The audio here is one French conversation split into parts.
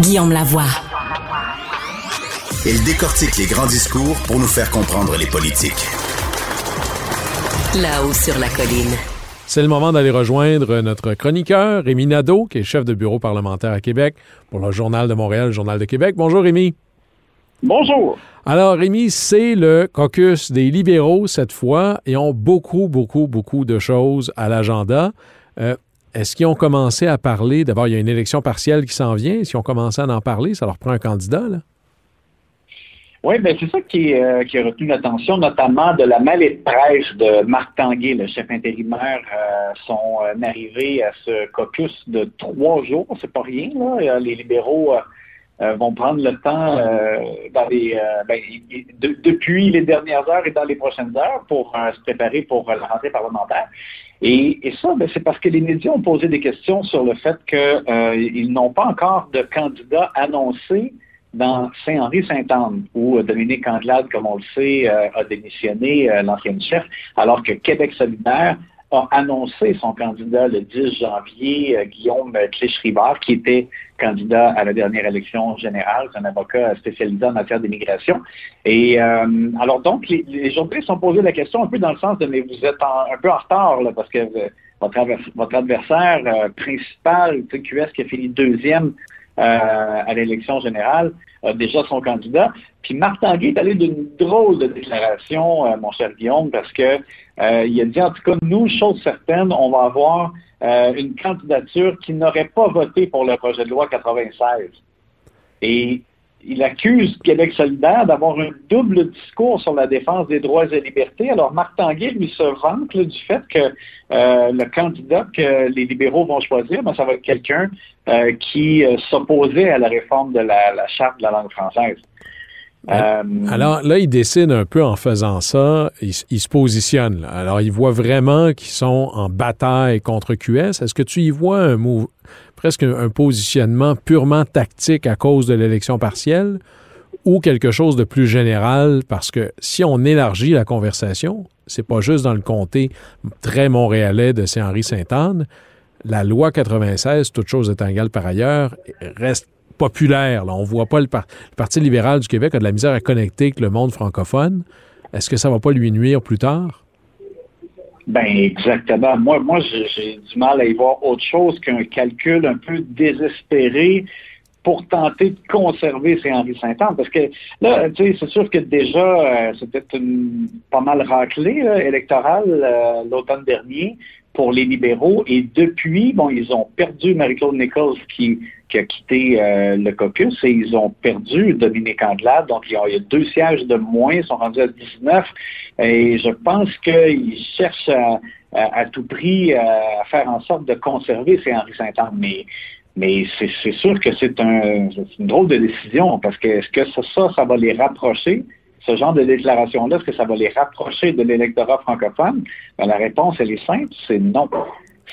Guillaume Lavoie. Il décortique les grands discours pour nous faire comprendre les politiques. Là-haut sur la colline. C'est le moment d'aller rejoindre notre chroniqueur, Rémi Nadeau, qui est chef de bureau parlementaire à Québec pour le Journal de Montréal, le Journal de Québec. Bonjour, Rémi. Bonjour. Alors, Rémi, c'est le caucus des libéraux cette fois et ont beaucoup, beaucoup, beaucoup de choses à l'agenda. Euh, est-ce qu'ils ont commencé à parler? D'abord, il y a une élection partielle qui s'en vient. Qu'ils ont commencé à en parler? Ça leur prend un candidat, là? Oui, bien, c'est ça qui, euh, qui, a retenu l'attention, notamment de la mêlée de presse de Marc Tanguay, le chef intérimaire, euh, sont euh, arrivés à ce caucus de trois jours. C'est pas rien, là. Les libéraux vont prendre le temps dans les, ben, depuis les dernières heures et dans les prochaines heures pour se préparer pour la rentrée parlementaire. Et, ça, ben, c'est parce que les médias ont posé des questions sur le fait qu'ils n'ont pas encore de candidat annoncé dans Saint-Henri-Saint-Anne, où euh, Dominique Anglade, comme on le sait, euh, a démissionné, euh, l'ancienne chef, alors que Québec solidaire a annoncé son candidat le 10 janvier, Guillaume Clich-Rivard, qui était candidat à la dernière élection générale, un avocat spécialisé en matière d'immigration. Et alors donc, les, journalistes ont posé la question un peu dans le sens de mais vous êtes un peu en retard là, parce que votre, adversaire principal, QS, qui a fini deuxième euh, à l'élection générale, a déjà son candidat. Puis Marc Tanguay est allé d'une drôle de déclaration, euh, mon cher Guillaume, parce que euh, il a dit en tout cas, nous, chose certaine, on va avoir une candidature qui n'aurait pas voté pour le projet de loi 96. Et il accuse Québec solidaire d'avoir un double discours sur la défense des droits et libertés. Alors, Marc Tanguay, lui, se vante du fait que euh, le candidat que les libéraux vont choisir, ben, ça va être quelqu'un euh, qui euh, s'opposait à la réforme de la, Charte de la langue française. Alors là, il décide un peu en faisant ça, il, se positionne. Alors, il voit vraiment qu'ils sont en bataille contre QS. Est-ce que tu y vois un, move, presque un, positionnement purement tactique à cause de l'élection partielle ou quelque chose de plus général? Parce que si on élargit la conversation, c'est pas juste dans le comté très montréalais de Saint-Henri-Sainte-Anne, la loi 96, toute chose étant égale par ailleurs, reste populaire. Là. On voit pas le, le, Parti libéral du Québec a de la misère à connecter avec le monde francophone. Est-ce que ça va pas lui nuire plus tard? Ben exactement. Moi, moi, j'ai du mal à y voir autre chose qu'un calcul un peu désespéré pour tenter de conserver ces Henri Saint-Anne. Parce que là, tu sais, c'est sûr que déjà, euh, c'était une pas mal raclée électorale euh, l'automne dernier pour les libéraux. Et depuis, bon, ils ont perdu Marie-Claude Nichols qui, qui, a quitté euh, le caucus et ils ont perdu Dominique Anglade. Donc, il y, a, deux sièges de moins, ils sont rendus à 19. Et je pense qu'ils cherchent à, tout prix à faire en sorte de conserver ces Henri Saint-Anne. Mais mais c'est sûr que c'est un, une drôle de décision parce que est-ce que ça, ça va les rapprocher? Ce genre de déclaration-là, est-ce que ça va les rapprocher de l'électorat francophone? Ben, la réponse, elle est simple, c'est non.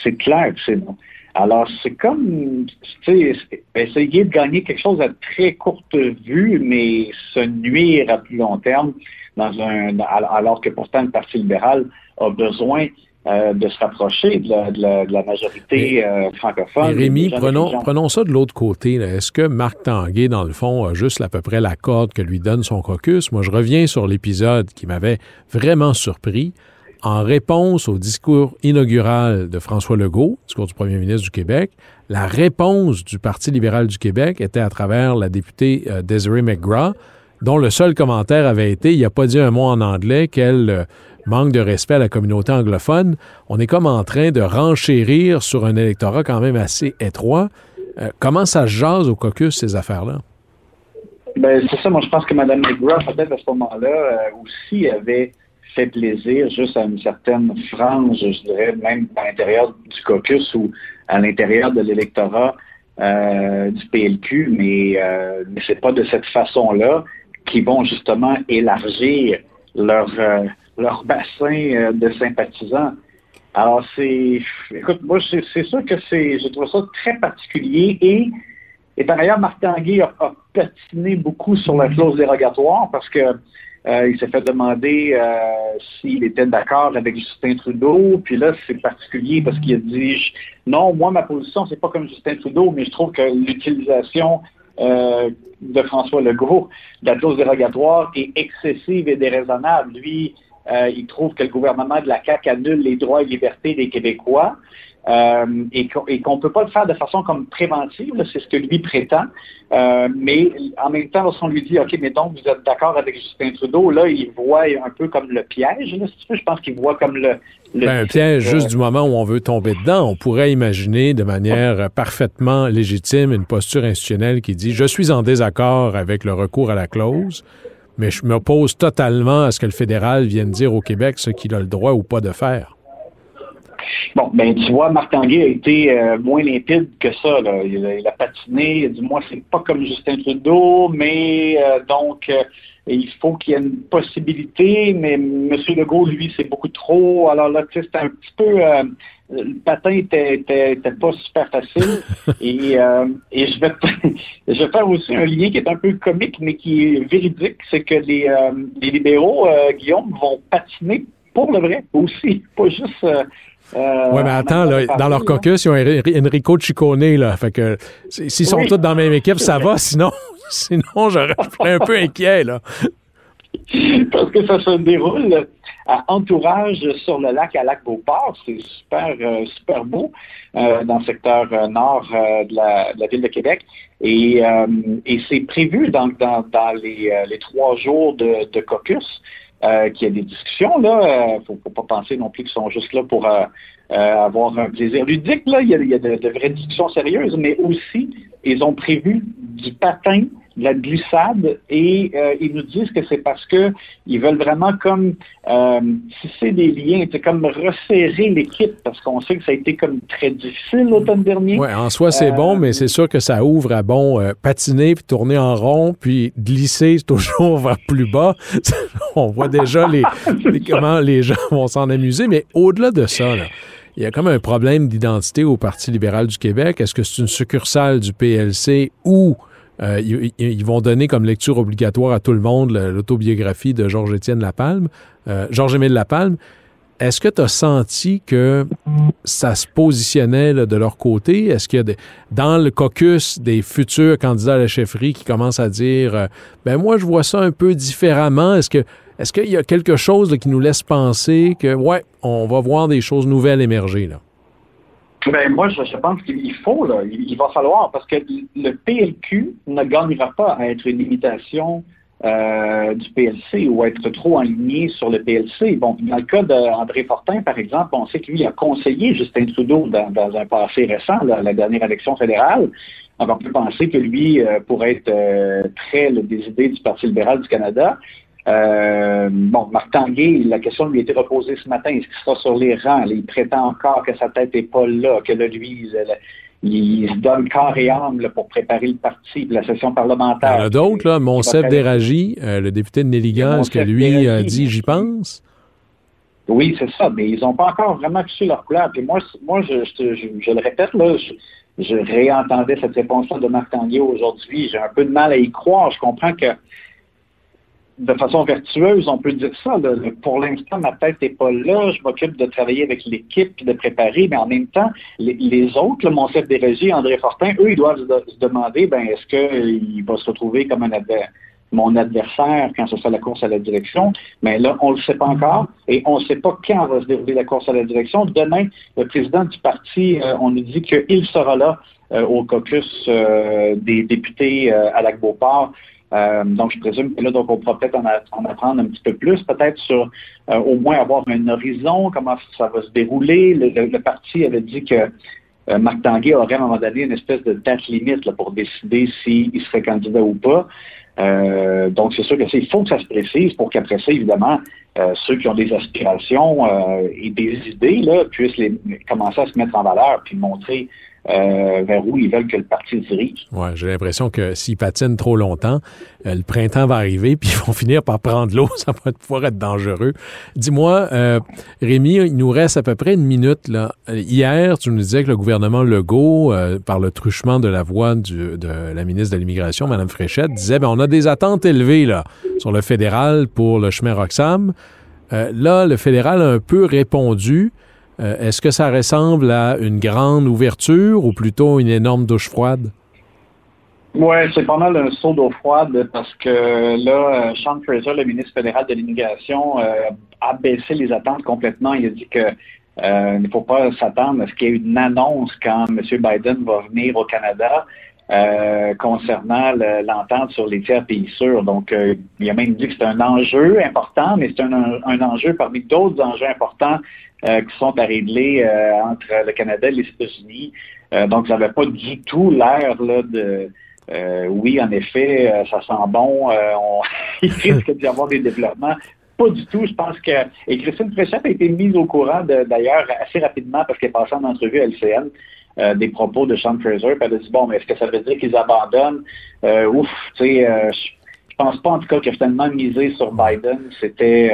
C'est clair c'est non. Alors, c'est comme, tu sais, essayer de gagner quelque chose à très courte vue, mais se nuire à plus long terme, dans un, alors que pourtant le Parti libéral a besoin euh, de se rapprocher de la, majorité euh, francophone. Rémi, prenons, prenons ça de l'autre côté. Est-ce que Marc Tanguay, dans le fond, a juste à peu près la corde que lui donne son caucus? Moi, je reviens sur l'épisode qui m'avait vraiment surpris. En réponse au discours inaugural de François Legault, discours du premier ministre du Québec, la réponse du Parti libéral du Québec était à travers la députée euh, Desiree McGrath, dont le seul commentaire avait été, il n'a pas dit un mot en anglais, qu'elle manque de respect à la communauté anglophone. On est comme en train de renchérir sur un électorat quand même assez étroit. Euh, comment ça jase au caucus, ces affaires-là? Ben, c'est ça. Moi, je pense que Mme McGrath, peut-être à ce moment-là, euh, aussi avait fait plaisir juste à une certaine frange, je dirais, même à l'intérieur du caucus ou à l'intérieur de l'électorat euh, du PLQ, mais, mais c'est pas de cette façon-là qu'ils vont justement élargir leur, leur bassin euh, de sympathisants. Alors, c'est. Écoute, moi, c'est sûr que c'est. Je trouve ça très particulier et. Et par ailleurs, Marc Tanguay a, patiné beaucoup sur la clause dérogatoire parce que euh, il s'est fait demander euh, s'il était d'accord avec Justin Trudeau. Puis là, c'est particulier parce qu'il a dit non, moi, ma position, c'est pas comme Justin Trudeau, mais je trouve que l'utilisation de François Legault, la clause dérogatoire est excessive et déraisonnable. Lui, il trouve que le gouvernement de la CAQ annule les droits et libertés des Québécois. Euh, et qu'on ne peut pas le faire de façon comme préventive, c'est ce que lui prétend. Euh, mais en même temps, lorsqu'on lui dit, OK, mais donc vous êtes d'accord avec Justin Trudeau, là, il voit un peu comme le piège. Là, si tu veux, je pense qu'il voit comme le... ben, un piège juste du moment où on veut tomber dedans. On pourrait imaginer de manière parfaitement légitime une posture institutionnelle qui dit, je suis en désaccord avec le recours à la clause, mais je m'oppose totalement à ce que le fédéral vienne dire au Québec ce qu'il a le droit ou pas de faire. Bon, ben tu vois, Marc Tanguay a été euh, moins limpide que ça. Il, a, patiné, il a dit moi, c'est pas comme Justin Trudeau, mais euh, donc euh, il faut qu'il y ait une possibilité, mais M. Legault, lui, c'est beaucoup trop. Alors là, tu sais, c'était un petit peu le patin était, pas super facile. et, et je vais je vais faire aussi un lien qui est un peu comique, mais qui est véridique, c'est que les, les libéraux, Guillaume, vont patiner pour le vrai aussi, pas juste euh, oui, mais attends, là, dans leur caucus, ils ont Enrico Ciccone, là. Fait que s'ils sont tous dans la même équipe, ça va. Sinon, sinon j'aurais un peu inquiet, là. Parce que ça se déroule à Entourage sur le lac à lac Beauport. C'est super, euh, super beau euh, dans le secteur nord de la, ville de Québec. Et, c'est prévu donc dans, les, trois jours de caucus euh, qu'il y a des discussions. Là, euh, faut, pas penser non plus qu'ils sont juste là pour euh, avoir un plaisir ludique. Là, il y a, de, vraies discussions sérieuses, mais aussi ils ont prévu du patin de la glissade et euh, ils nous disent que c'est parce que ils veulent vraiment comme euh, tisser des liens, c'est comme resserrer l'équipe parce qu'on sait que ça a été comme très difficile l'automne dernier. Oui, en soi c'est bon, mais c'est sûr que ça ouvre à bon euh, patiner puis tourner en rond puis glisser toujours vers plus bas. On voit déjà les, comment les gens vont s'en amuser, mais au-delà de ça, il y a comme un problème d'identité au Parti libéral du Québec. Est-ce que c'est une succursale du PLC ou euh, ils, vont donner comme lecture obligatoire à tout le monde l'autobiographie de Georges-Étienne Lapalme, euh, Georges-Émile Lapalme. Est-ce que tu as senti que ça se positionnait de leur côté? Est-ce qu'il y a des, dans le caucus des futurs candidats à la chefferie qui commencent à dire euh, ben moi je vois ça un peu différemment? Est-ce que est-ce qu'il y a quelque chose qui nous laisse penser que ouais, on va voir des choses nouvelles émerger là? Ben, moi, je, pense qu'il faut, là, il, va falloir, parce que le PLQ ne gagnera pas à être une imitation euh, du PLC ou être trop aligné sur le PLC. Bon, dans le cas d'André Fortin, par exemple, on sait que lui a conseillé Justin Trudeau dans, un passé récent, la dernière élection fédérale. On peut penser que lui euh, pourrait être euh, très des idées du Parti libéral du Canada. Euh, bon, Marc Tanguay, la question lui a été reposée ce matin. Est-ce qu'il sera sur les rangs? il prétend encore que sa tête n'est pas là, que là, lui, il, se donne corps et âme pour préparer le parti, la session parlementaire. Il y en a d'autres, là. Monsef Déragi, euh, le député de Nelligan, est-ce que lui a dit j'y pense? Oui, c'est ça, mais ils n'ont pas encore vraiment touché leur couleur. Puis moi, moi je, je, le répète, là, je, réentendais cette réponse-là de Marc Tanguay aujourd'hui. J'ai un peu de mal à y croire. Je comprends que de façon vertueuse, on peut dire ça. Pour l'instant, ma tête n'est pas là. Je m'occupe de travailler avec l'équipe de préparer, mais en même temps, les, autres, mon chef des régies, André Fortin, eux, ils doivent se, demander, ben, est-ce qu'il va se retrouver comme un mon adversaire quand ce sera la course à la direction, mais là, on ne le sait pas encore et on ne sait pas quand va se dérouler la course à la direction. Demain, le président du parti, euh, on nous dit qu'il sera là euh, au caucus euh, des députés à Lac-Beauport euh, donc, je présume que là, donc, on pourra peut-être en, apprendre un petit peu plus, peut-être sur euh, au moins avoir un horizon, comment ça va se dérouler. Le, parti avait dit que euh, Marc Tanguay aurait à un moment donné une espèce de date limite pour décider s'il serait candidat ou pas. donc, c'est sûr que il faut que ça se précise pour qu'après ça, évidemment, ceux qui ont des aspirations et des idées là, puissent commencer à se mettre en valeur puis montrer euh, vers où ils veulent que le parti dirige. Oui, j'ai l'impression que s'ils patinent trop longtemps, euh, le printemps va arriver, puis ils vont finir par prendre l'eau. Ça va pouvoir être dangereux. Dis-moi, euh, Rémi, il nous reste à peu près une minute. Là. Hier, tu nous disais que le gouvernement Legault, par le truchement de la voix de la ministre de l'Immigration, Mme Fréchette, disait ben, on a des attentes élevées là, sur le fédéral pour le chemin Roxham. là, le fédéral a un peu répondu. Euh, est-ce que ça ressemble à une grande ouverture ou plutôt une énorme douche froide? Oui, c'est pas mal un saut d'eau froide parce que là, Sean Fraser, le ministre fédéral de l'immigration, a baissé les attentes complètement. Il a dit que il ne faut pas s'attendre à ce qu'il y ait une annonce quand M. Biden va venir au Canada. Euh, concernant l'entente sur les tiers pays sûrs. Donc, euh, il a même dit que c'est un enjeu important, mais c'est un, enjeu parmi d'autres enjeux importants euh, qui sont à régler entre le Canada et les États-Unis. donc, ça n'avait pas du tout l'air de oui, en effet, ça sent bon, on, il risque d'y avoir des développements. Pas du tout. Je pense que. Et Christine Fréchette a été mise au courant d'ailleurs assez rapidement parce qu'elle est passée en entrevue à LCN. Euh, des propos de Sean Fraser. Elle a dit, bon, mais est-ce que ça veut dire qu'ils abandonnent? Euh, ouf, tu sais, euh, je pense pas en tout cas que finalement misé sur Biden, c'était...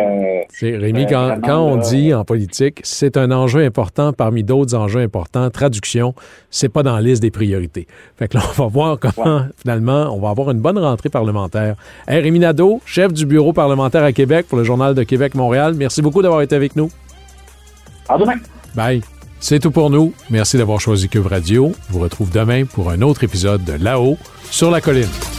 c'est Rémi, quand, on dit en politique, c'est un enjeu important parmi d'autres enjeux importants, traduction, c'est pas dans la liste des priorités. Fait que là, on va voir comment, finalement, on va avoir une bonne rentrée parlementaire. Hey, Rémi Nadeau, chef du bureau parlementaire à Québec pour le Journal de Québec-Montréal, merci beaucoup d'avoir été avec nous. À demain. Bye. C'est tout pour nous. Merci d'avoir choisi Cube Radio. Je vous retrouve demain pour un autre épisode de Là-haut sur la colline.